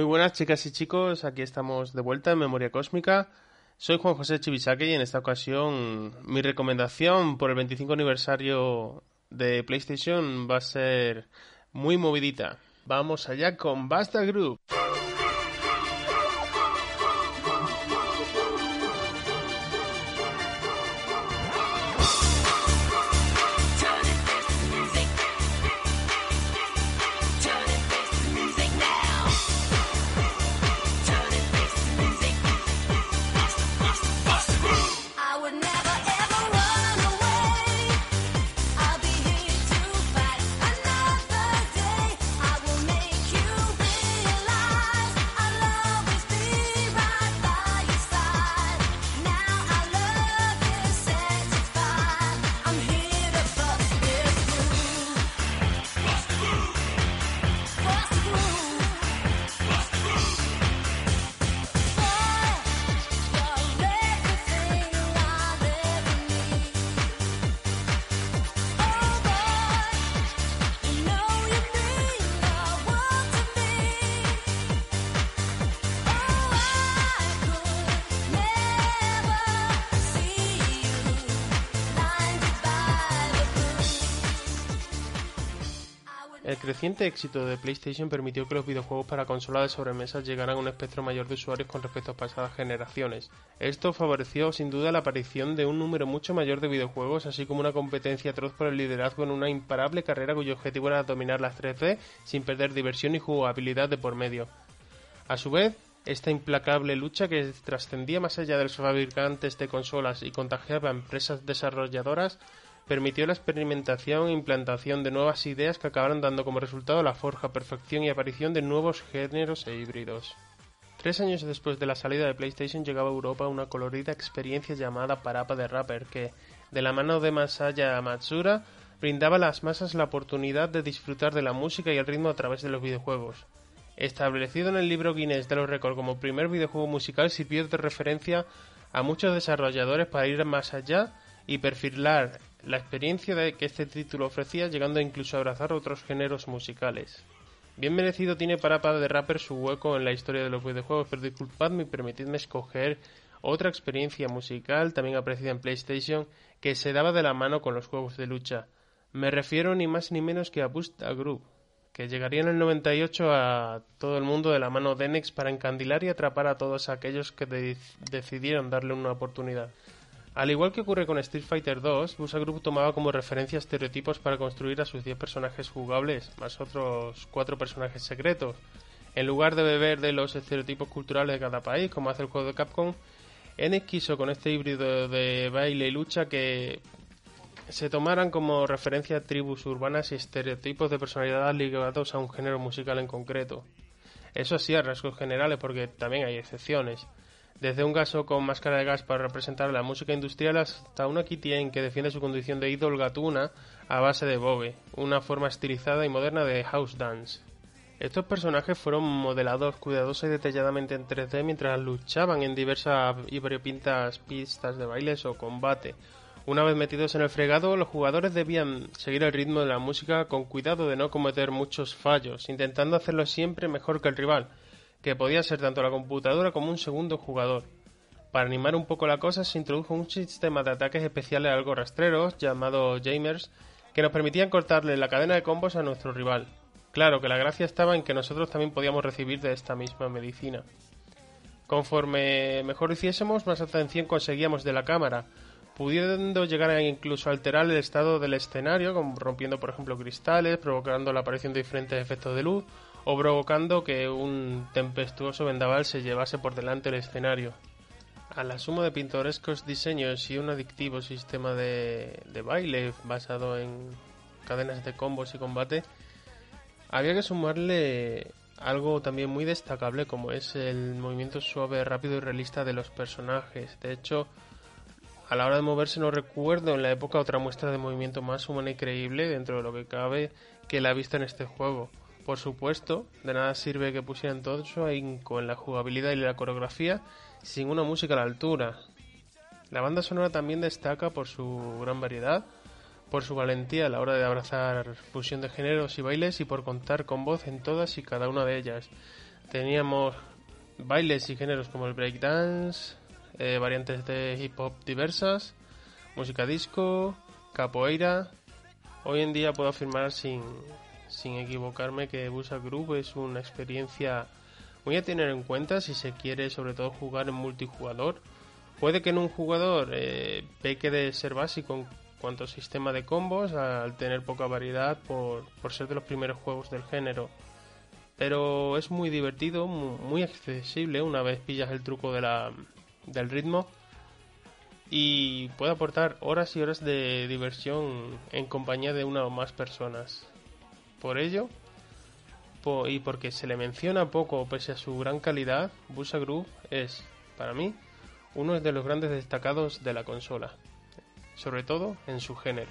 Muy buenas chicas y chicos, aquí estamos de vuelta en Memoria Cósmica. Soy Juan José Chivisaque y en esta ocasión mi recomendación por el 25 aniversario de PlayStation va a ser muy movidita. Vamos allá con Basta Group. El creciente éxito de PlayStation permitió que los videojuegos para consolas de sobremesa llegaran a un espectro mayor de usuarios con respecto a pasadas generaciones. Esto favoreció sin duda la aparición de un número mucho mayor de videojuegos, así como una competencia atroz por el liderazgo en una imparable carrera cuyo objetivo era dominar las 3D sin perder diversión y jugabilidad de por medio. A su vez, esta implacable lucha que trascendía más allá de los fabricantes de consolas y contagiaba a empresas desarrolladoras permitió la experimentación e implantación de nuevas ideas que acabaron dando como resultado la forja, perfección y aparición de nuevos géneros e híbridos. Tres años después de la salida de PlayStation llegaba a Europa una colorida experiencia llamada Parapa de Rapper que, de la mano de Masaya Matsura, brindaba a las masas la oportunidad de disfrutar de la música y el ritmo a través de los videojuegos. Establecido en el libro Guinness de los récords como primer videojuego musical, sirvió de referencia a muchos desarrolladores para ir más allá y perfilar la experiencia que este título ofrecía, llegando incluso a abrazar otros géneros musicales. Bien merecido tiene Parapa de Rapper su hueco en la historia de los videojuegos, pero disculpadme y permitidme escoger otra experiencia musical también apreciada en PlayStation que se daba de la mano con los juegos de lucha. Me refiero ni más ni menos que a Boost a Group, que llegaría en el 98 a todo el mundo de la mano de Nex para encandilar y atrapar a todos aquellos que decidieron darle una oportunidad. Al igual que ocurre con Street Fighter 2, Busa Group tomaba como referencia estereotipos para construir a sus 10 personajes jugables, más otros 4 personajes secretos. En lugar de beber de los estereotipos culturales de cada país, como hace el juego de Capcom, N quiso con este híbrido de baile y lucha que se tomaran como referencia tribus urbanas y estereotipos de personalidad ligados a un género musical en concreto. Eso sí, a rasgos generales, porque también hay excepciones. Desde un gaso con máscara de gas para representar la música industrial hasta una Kitien que defiende su condición de idol gatuna a base de bobe, una forma estilizada y moderna de house dance. Estos personajes fueron modelados cuidadosa y detalladamente en 3D mientras luchaban en diversas y variopintas pistas de bailes o combate. Una vez metidos en el fregado, los jugadores debían seguir el ritmo de la música con cuidado de no cometer muchos fallos, intentando hacerlo siempre mejor que el rival, que podía ser tanto la computadora como un segundo jugador. Para animar un poco la cosa se introdujo un sistema de ataques especiales algo rastreros llamado Jamers que nos permitían cortarle la cadena de combos a nuestro rival. Claro que la gracia estaba en que nosotros también podíamos recibir de esta misma medicina. Conforme mejor hiciésemos, más atención conseguíamos de la cámara, pudiendo llegar a incluso alterar el estado del escenario, rompiendo por ejemplo cristales, provocando la aparición de diferentes efectos de luz, o provocando que un tempestuoso vendaval se llevase por delante el escenario. A la suma de pintorescos diseños y un adictivo sistema de, baile basado en cadenas de combos y combate, había que sumarle algo también muy destacable como es el movimiento suave, rápido y realista de los personajes. De hecho, a la hora de moverse no recuerdo en la época otra muestra de movimiento más humana y creíble dentro de lo que cabe que la vista en este juego. Por supuesto, de nada sirve que pusieran todo eso con la jugabilidad y la coreografía sin una música a la altura. La banda sonora también destaca por su gran variedad, por su valentía a la hora de abrazar fusión de géneros y bailes y por contar con voz en todas y cada una de ellas. Teníamos bailes y géneros como el breakdance, eh, variantes de hip hop diversas, música disco, capoeira. Hoy en día puedo afirmar sin, sin equivocarme que Busa Group es una experiencia muy a tener en cuenta si se quiere sobre todo jugar en multijugador. Puede que en un jugador eh, peque de ser básico cuanto sistema de combos al tener poca variedad por, ser de los primeros juegos del género. Pero es muy divertido, muy, accesible una vez pillas el truco de la, del ritmo y puede aportar horas y horas de diversión en compañía de una o más personas. Por ello, y porque se le menciona poco pese a su gran calidad, Busa Group es, para mí, uno de los grandes destacados de la consola sobre todo en su género.